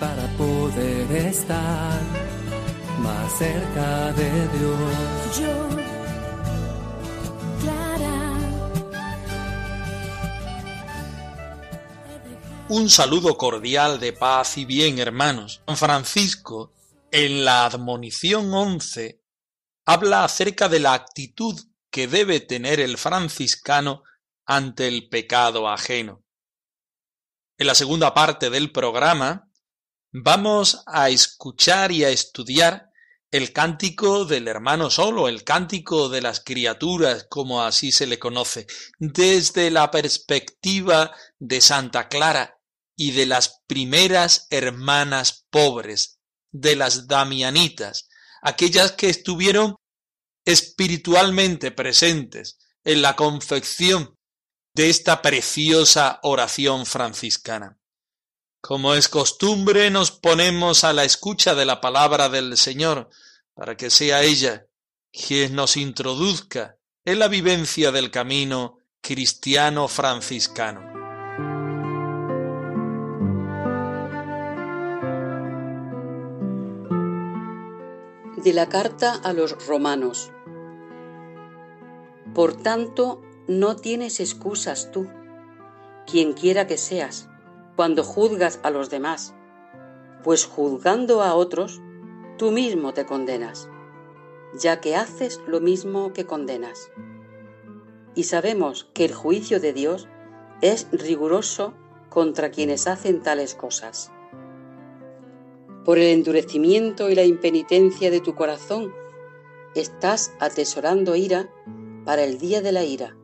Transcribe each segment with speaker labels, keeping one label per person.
Speaker 1: Para poder estar más cerca de Dios.
Speaker 2: Yo, Clara.
Speaker 3: Un saludo cordial de paz y bien, hermanos. San Francisco, en la admonición 11, habla acerca de la actitud que debe tener el franciscano ante el pecado ajeno. En la segunda parte del programa vamos a escuchar y a estudiar el cántico del hermano solo, el cántico de las criaturas, como así se le conoce, desde la perspectiva de Santa Clara y de las primeras hermanas pobres, de las damianitas, aquellas que estuvieron espiritualmente presentes en la confección de esta preciosa oración franciscana. Como es costumbre, nos ponemos a la escucha de la palabra del Señor, para que sea ella quien nos introduzca en la vivencia del camino cristiano franciscano.
Speaker 4: De la carta a los romanos. Por tanto, no tienes excusas tú, quien quiera que seas, cuando juzgas a los demás, pues juzgando a otros, tú mismo te condenas, ya que haces lo mismo que condenas. Y sabemos que el juicio de Dios es riguroso contra quienes hacen tales cosas. Por el endurecimiento y la impenitencia de tu corazón, estás atesorando ira para el día de la ira,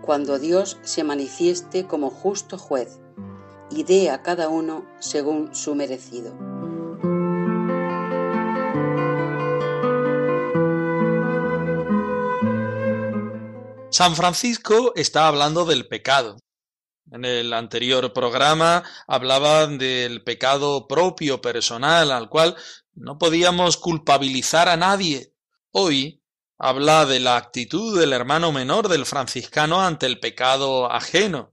Speaker 4: cuando Dios se manifieste como justo juez y dé a cada uno según su merecido.
Speaker 3: San Francisco está hablando del pecado. En el anterior programa hablaba del pecado propio, personal, al cual no podíamos culpabilizar a nadie. Hoy habla de la actitud del hermano menor del franciscano ante el pecado ajeno.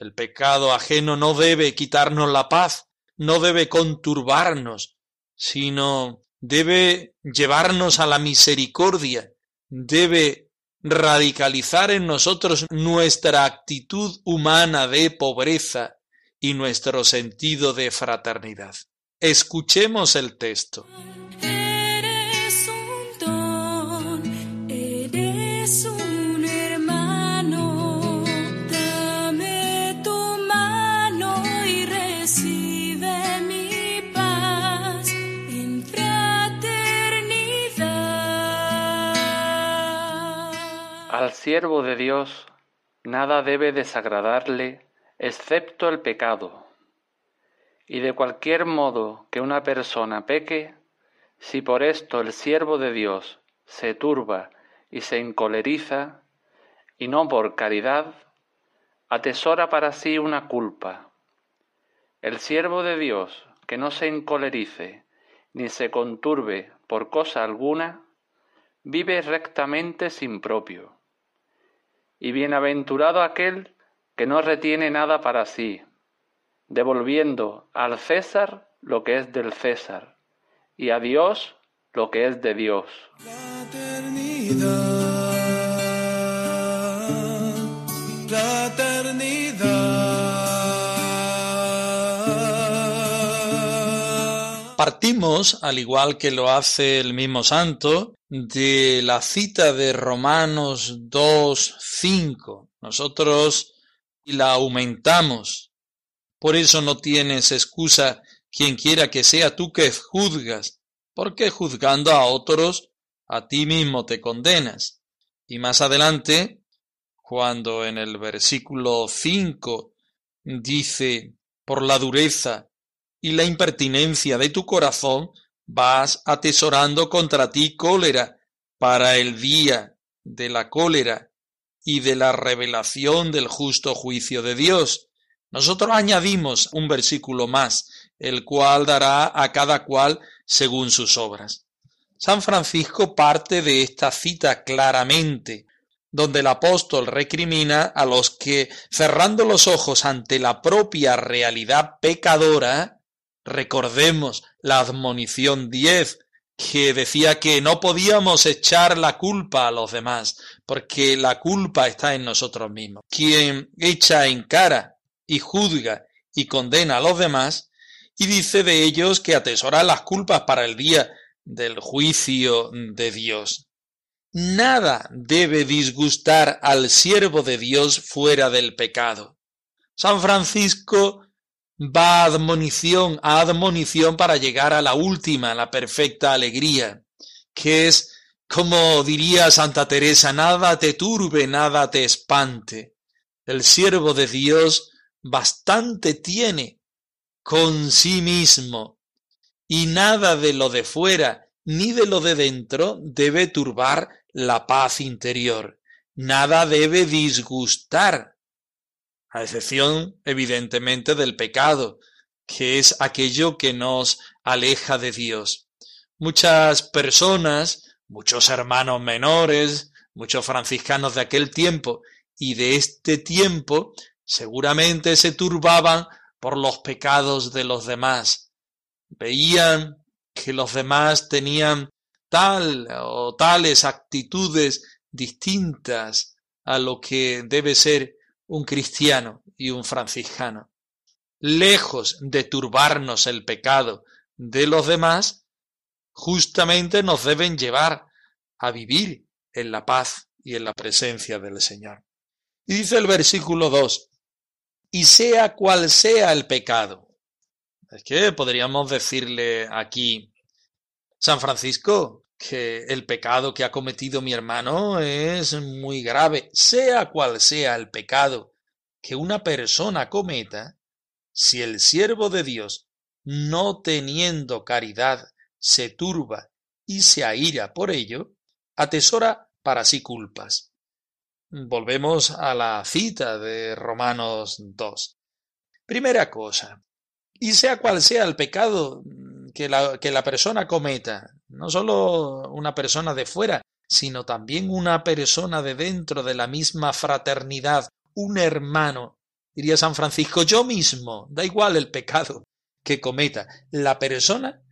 Speaker 3: El pecado ajeno no debe quitarnos la paz, no debe conturbarnos, sino debe llevarnos a la misericordia, debe radicalizar en nosotros nuestra actitud humana de pobreza y nuestro sentido de fraternidad. Escuchemos el texto.
Speaker 5: Al siervo de Dios nada debe desagradarle excepto el pecado. Y de cualquier modo que una persona peque, si por esto el siervo de Dios se turba y se encoleriza, y no por caridad, atesora para sí una culpa. El siervo de Dios que no se encolerice ni se conturbe por cosa alguna, vive rectamente sin propio. Y bienaventurado aquel que no retiene nada para sí, devolviendo al César lo que es del César, y a Dios lo que es de Dios.
Speaker 3: Partimos, al igual que lo hace el mismo santo, de la cita de Romanos 2.5. Nosotros la aumentamos. Por eso no tienes excusa quien quiera que sea tú que juzgas, porque juzgando a otros, a ti mismo te condenas. Y más adelante, cuando en el versículo 5 dice, por la dureza y la impertinencia de tu corazón, vas atesorando contra ti cólera para el día de la cólera y de la revelación del justo juicio de Dios. Nosotros añadimos un versículo más, el cual dará a cada cual según sus obras. San Francisco parte de esta cita claramente, donde el apóstol recrimina a los que, cerrando los ojos ante la propia realidad pecadora, recordemos la admonición 10, que decía que no podíamos echar la culpa a los demás, porque la culpa está en nosotros mismos. Quien echa en cara y juzga y condena a los demás, y dice de ellos que atesora las culpas para el día del juicio de Dios. Nada debe disgustar al siervo de Dios fuera del pecado. San Francisco va admonición a admonición para llegar a la última, la perfecta alegría, que es, como diría Santa Teresa, nada te turbe, nada te espante. El siervo de Dios bastante tiene con sí mismo y nada de lo de fuera ni de lo de dentro debe turbar la paz interior. Nada debe disgustar, a excepción evidentemente del pecado, que es aquello que nos aleja de Dios. Muchas personas, muchos hermanos menores, muchos franciscanos de aquel tiempo y de este tiempo, seguramente se turbaban por los pecados de los demás. Veían que los demás tenían tal o tales actitudes distintas a lo que debe ser un cristiano y un franciscano. Lejos de turbarnos el pecado de los demás, justamente nos deben llevar a vivir en la paz y en la presencia del Señor. Y dice el versículo 2, y sea cual sea el pecado, es que podríamos decirle aquí, San Francisco, que el pecado que ha cometido mi hermano es muy grave, sea cual sea el pecado que una persona cometa, si el siervo de Dios, no teniendo caridad, se turba y se aira por ello, atesora para sí culpas. Volvemos a la cita de Romanos 2. Primera cosa, y sea cual sea el pecado que la, que la persona cometa, no solo una persona de fuera, sino también una persona de dentro de la misma fraternidad, un hermano, diría San Francisco, yo mismo, da igual el pecado que cometa, la persona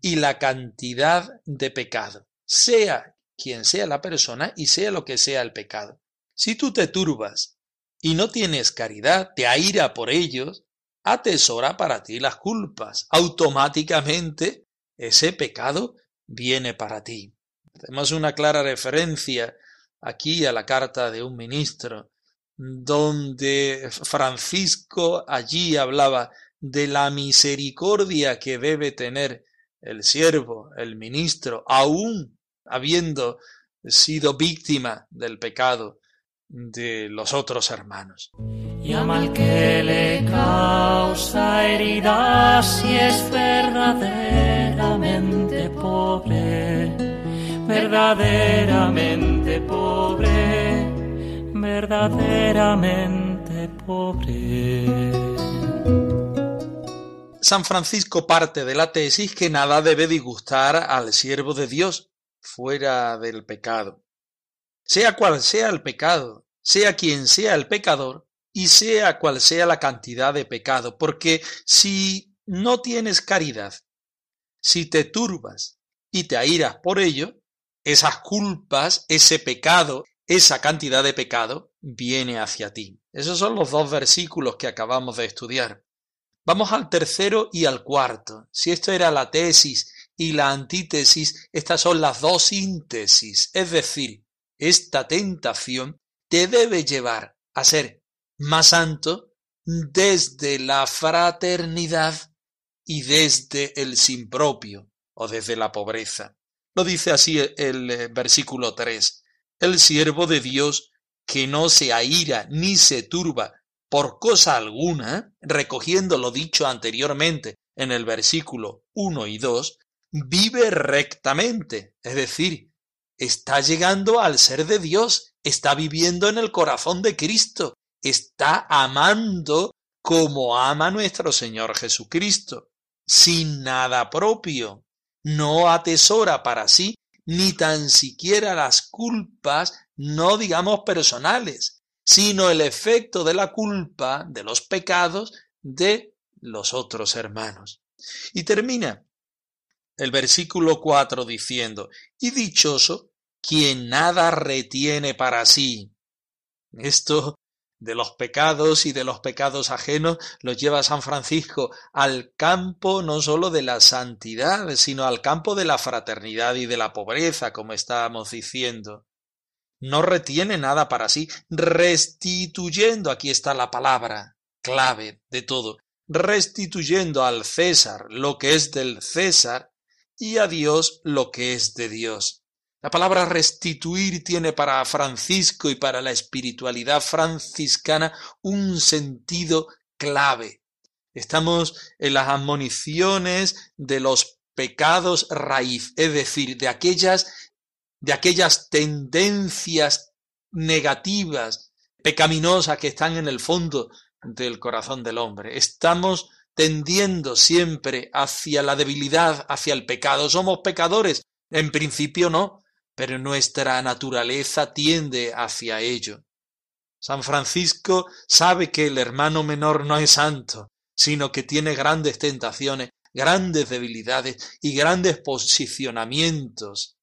Speaker 3: y la cantidad de pecado, sea quien sea la persona y sea lo que sea el pecado. Si tú te turbas y no tienes caridad, te aira por ellos, atesora para ti las culpas. Automáticamente ese pecado viene para ti. Tenemos una clara referencia aquí a la carta de un ministro, donde Francisco allí hablaba de la misericordia que debe tener el siervo, el ministro, aun habiendo sido víctima del pecado de los otros hermanos.
Speaker 1: Y al que le causa heridas si es verdaderamente pobre, verdaderamente pobre, verdaderamente pobre.
Speaker 3: San Francisco parte de la tesis que nada debe disgustar al siervo de Dios fuera del pecado. Sea cual sea el pecado, sea quien sea el pecador y sea cual sea la cantidad de pecado, porque si no tienes caridad, si te turbas y te airas por ello, esas culpas, ese pecado, esa cantidad de pecado viene hacia ti. Esos son los dos versículos que acabamos de estudiar. Vamos al tercero y al cuarto. Si esto era la tesis y la antítesis, estas son las dos síntesis. Es decir, esta tentación te debe llevar a ser más santo desde la fraternidad y desde el sin propio o desde la pobreza. Lo dice así el eh, versículo 3. El siervo de Dios que no se aira ni se turba por cosa alguna, recogiendo lo dicho anteriormente en el versículo 1 y 2, vive rectamente, es decir, está llegando al ser de Dios, está viviendo en el corazón de Cristo, está amando como ama nuestro Señor Jesucristo, sin nada propio, no atesora para sí ni tan siquiera las culpas, no digamos personales, sino el efecto de la culpa, de los pecados de los otros hermanos. Y termina el versículo 4 diciendo, y dichoso quien nada retiene para sí. Esto de los pecados y de los pecados ajenos los lleva San Francisco al campo no sólo de la santidad, sino al campo de la fraternidad y de la pobreza, como estábamos diciendo no retiene nada para sí, restituyendo, aquí está la palabra clave de todo, restituyendo al César lo que es del César y a Dios lo que es de Dios. La palabra restituir tiene para Francisco y para la espiritualidad franciscana un sentido clave. Estamos en las admoniciones de los pecados raíz, es decir, de aquellas de aquellas tendencias negativas, pecaminosas que están en el fondo del corazón del hombre. Estamos tendiendo siempre hacia la debilidad, hacia el pecado. Somos pecadores. En principio no, pero nuestra naturaleza tiende hacia ello. San Francisco sabe que el hermano menor no es santo, sino que tiene grandes tentaciones, grandes debilidades y grandes posicionamientos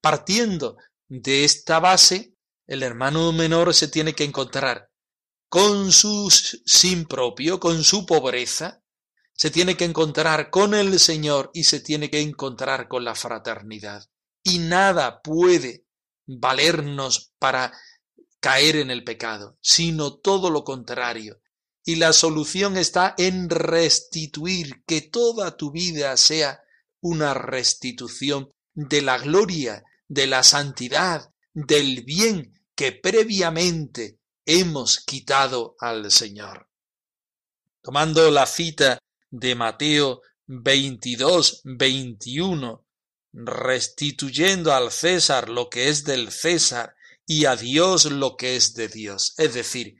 Speaker 3: Partiendo de esta base, el hermano menor se tiene que encontrar con su sin propio, con su pobreza, se tiene que encontrar con el Señor y se tiene que encontrar con la fraternidad. Y nada puede valernos para caer en el pecado, sino todo lo contrario. Y la solución está en restituir, que toda tu vida sea una restitución de la gloria de la santidad, del bien que previamente hemos quitado al Señor. Tomando la cita de Mateo 22, 21, restituyendo al César lo que es del César y a Dios lo que es de Dios. Es decir,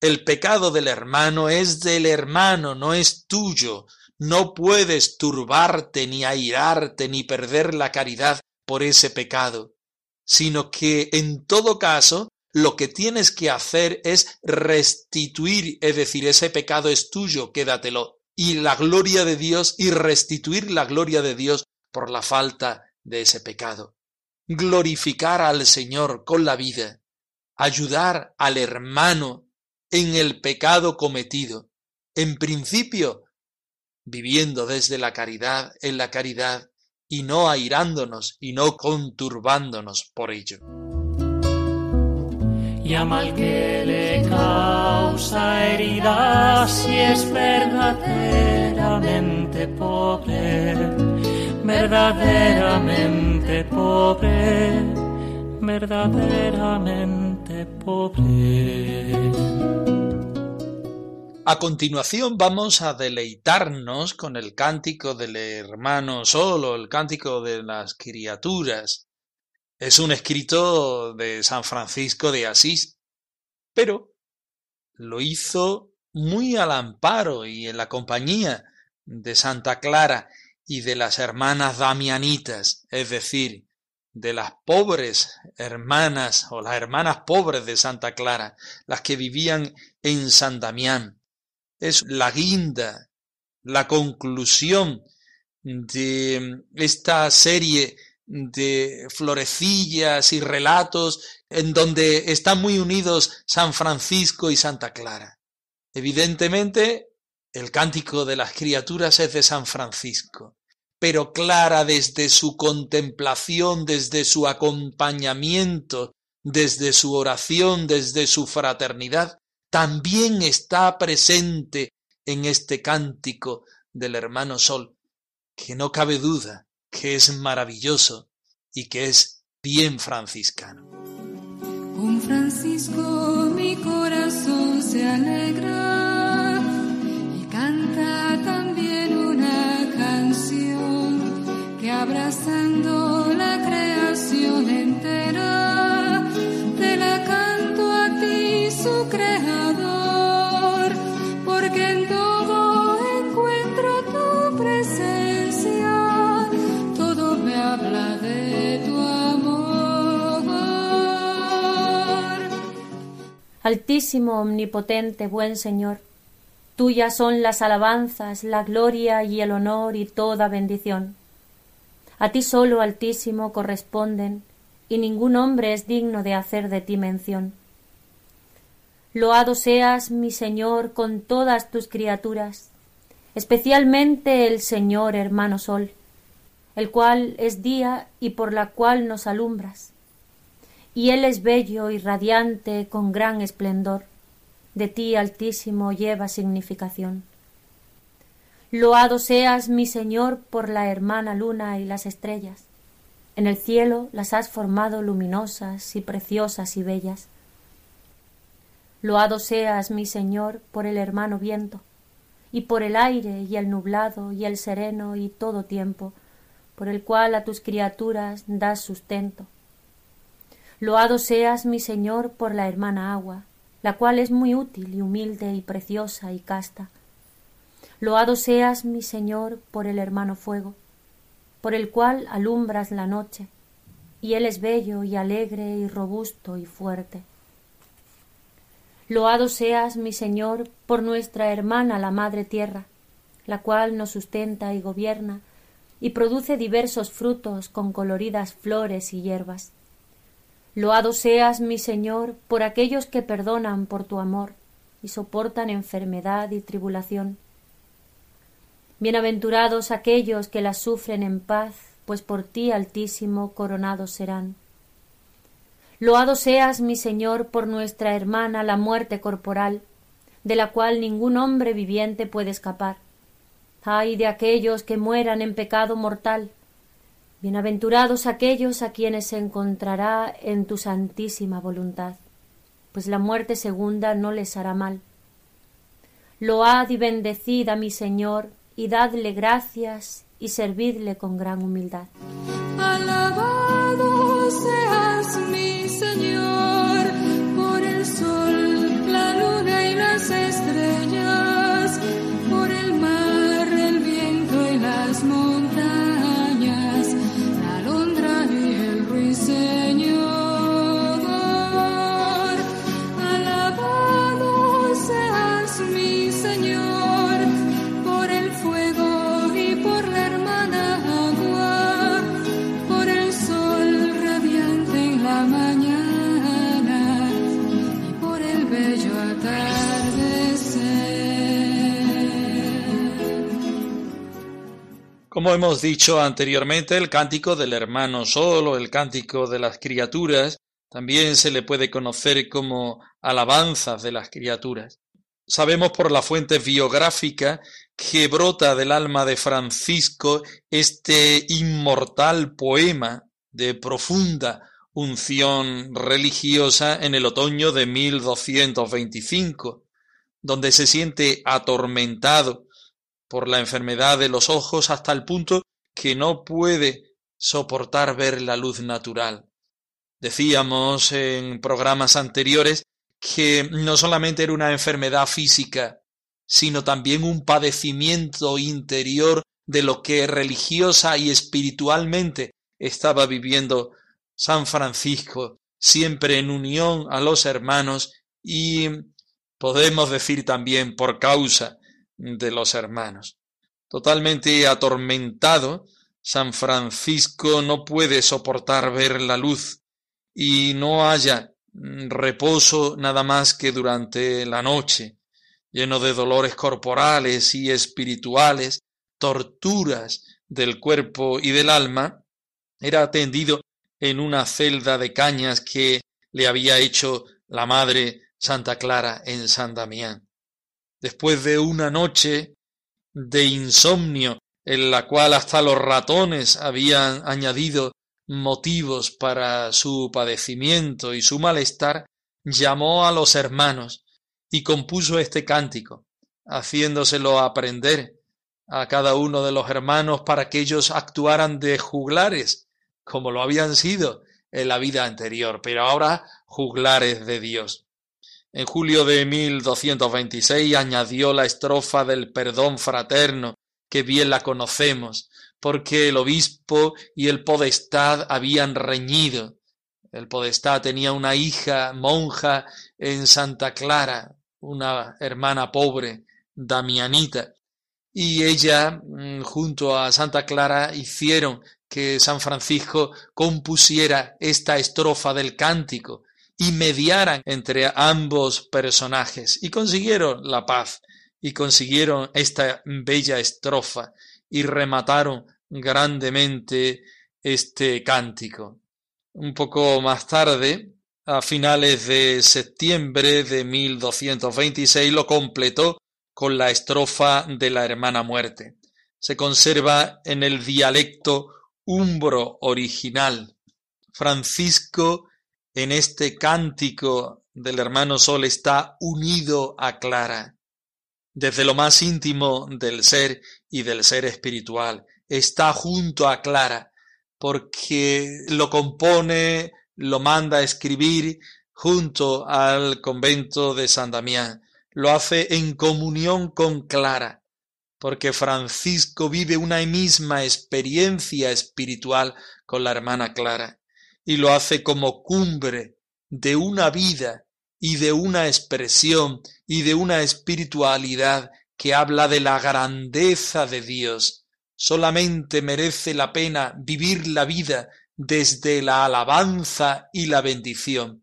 Speaker 3: el pecado del hermano es del hermano, no es tuyo. No puedes turbarte, ni airarte, ni perder la caridad por ese pecado, sino que en todo caso lo que tienes que hacer es restituir, es decir, ese pecado es tuyo, quédatelo, y la gloria de Dios, y restituir la gloria de Dios por la falta de ese pecado. Glorificar al Señor con la vida, ayudar al hermano en el pecado cometido, en principio, viviendo desde la caridad, en la caridad, y no airándonos y no conturbándonos por ello.
Speaker 1: Y a mal que le causa heridas si es verdaderamente pobre, verdaderamente pobre, verdaderamente pobre.
Speaker 3: A continuación vamos a deleitarnos con el cántico del hermano solo, el cántico de las criaturas. Es un escrito de San Francisco de Asís, pero lo hizo muy al amparo y en la compañía de Santa Clara y de las hermanas damianitas, es decir, de las pobres hermanas o las hermanas pobres de Santa Clara, las que vivían en San Damián. Es la guinda, la conclusión de esta serie de florecillas y relatos en donde están muy unidos San Francisco y Santa Clara. Evidentemente, el cántico de las criaturas es de San Francisco, pero Clara desde su contemplación, desde su acompañamiento, desde su oración, desde su fraternidad, también está presente en este cántico del hermano Sol, que no cabe duda que es maravilloso y que es bien franciscano.
Speaker 2: Un Francisco mi corazón se alegra
Speaker 6: Altísimo, omnipotente, buen Señor, tuyas son las alabanzas, la gloria y el honor y toda bendición. A ti solo, Altísimo, corresponden, y ningún hombre es digno de hacer de ti mención. Loado seas, mi Señor, con todas tus criaturas, especialmente el Señor hermano Sol, el cual es día y por la cual nos alumbras y él es bello y radiante con gran esplendor. De ti, Altísimo, lleva significación. Loado seas, mi Señor, por la hermana luna y las estrellas. En el cielo las has formado luminosas y preciosas y bellas. Loado seas, mi Señor, por el hermano viento, y por el aire y el nublado y el sereno y todo tiempo, por el cual a tus criaturas das sustento Loado seas, mi Señor, por la hermana agua, la cual es muy útil y humilde y preciosa y casta. Loado seas, mi Señor, por el hermano fuego, por el cual alumbras la noche, y él es bello y alegre y robusto y fuerte. Loado seas, mi Señor, por nuestra hermana la Madre Tierra, la cual nos sustenta y gobierna, y produce diversos frutos con coloridas flores y hierbas. Loado seas, mi Señor, por aquellos que perdonan por tu amor y soportan enfermedad y tribulación. Bienaventurados aquellos que las sufren en paz, pues por ti, Altísimo, coronados serán. Loado seas, mi Señor, por nuestra hermana la muerte corporal, de la cual ningún hombre viviente puede escapar. Ay de aquellos que mueran en pecado mortal, Bienaventurados aquellos a quienes se encontrará en tu santísima voluntad, pues la muerte segunda no les hará mal. Load y bendecid a mi Señor, y dadle gracias, y servidle con gran humildad.
Speaker 3: Hemos dicho anteriormente, el cántico del hermano Sol o el cántico de las criaturas también se le puede conocer como alabanzas de las criaturas. Sabemos por la fuente biográfica que brota del alma de Francisco este inmortal poema de profunda unción religiosa en el otoño de 1225, donde se siente atormentado por la enfermedad de los ojos hasta el punto que no puede soportar ver la luz natural. Decíamos en programas anteriores que no solamente era una enfermedad física, sino también un padecimiento interior de lo que religiosa y espiritualmente estaba viviendo San Francisco, siempre en unión a los hermanos y podemos decir también por causa de los hermanos. Totalmente atormentado, San Francisco no puede soportar ver la luz y no haya reposo nada más que durante la noche, lleno de dolores corporales y espirituales, torturas del cuerpo y del alma, era atendido en una celda de cañas que le había hecho la madre Santa Clara en San Damián. Después de una noche de insomnio en la cual hasta los ratones habían añadido motivos para su padecimiento y su malestar, llamó a los hermanos y compuso este cántico, haciéndoselo aprender a cada uno de los hermanos para que ellos actuaran de juglares, como lo habían sido en la vida anterior, pero ahora juglares de Dios. En julio de 1226 añadió la estrofa del perdón fraterno, que bien la conocemos, porque el obispo y el podestad habían reñido. El podestad tenía una hija monja en Santa Clara, una hermana pobre, Damianita, y ella, mm, junto a Santa Clara, hicieron que San Francisco compusiera esta estrofa del cántico y mediaran entre ambos personajes y consiguieron la paz y consiguieron esta bella estrofa y remataron grandemente este cántico. Un poco más tarde, a finales de septiembre de 1226, lo completó con la estrofa de la hermana muerte. Se conserva en el dialecto umbro original. Francisco en este cántico del hermano Sol está unido a Clara. Desde lo más íntimo del ser y del ser espiritual, está junto a Clara, porque lo compone, lo manda a escribir junto al convento de San Damián lo hace en comunión con Clara, porque Francisco vive una misma experiencia espiritual con la hermana Clara, y lo hace como cumbre de una vida y de una expresión y de una espiritualidad que habla de la grandeza de Dios. Solamente merece la pena vivir la vida desde la alabanza y la bendición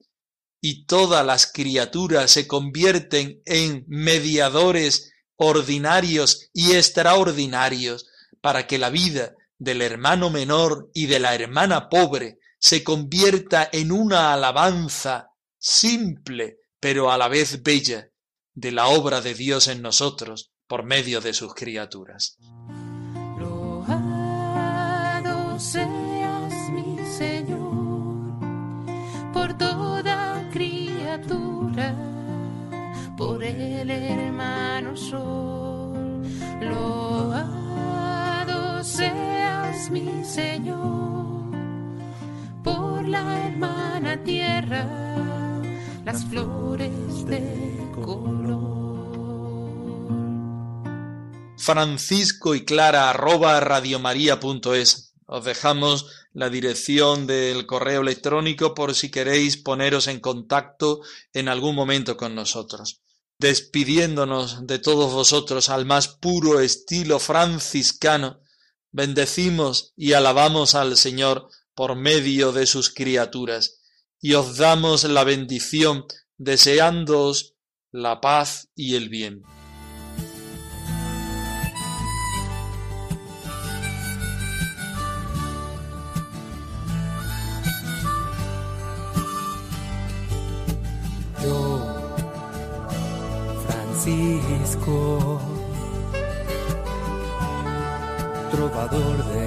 Speaker 3: y todas las criaturas se convierten en mediadores ordinarios y extraordinarios para que la vida del hermano menor y de la hermana pobre se convierta en una alabanza simple, pero a la vez bella, de la obra de Dios en nosotros por medio de sus criaturas.
Speaker 2: seas mi Señor por por el hermano sol. Loado seas mi Señor, la hermana tierra, las flores de color.
Speaker 3: Francisco y Clara arroba radiomaria.es. Os dejamos la dirección del correo electrónico por si queréis poneros en contacto en algún momento con nosotros. Despidiéndonos de todos vosotros al más puro estilo franciscano, bendecimos y alabamos al Señor por medio de sus criaturas, y os damos la bendición deseándoos la paz y el bien.
Speaker 7: Francisco, trovador de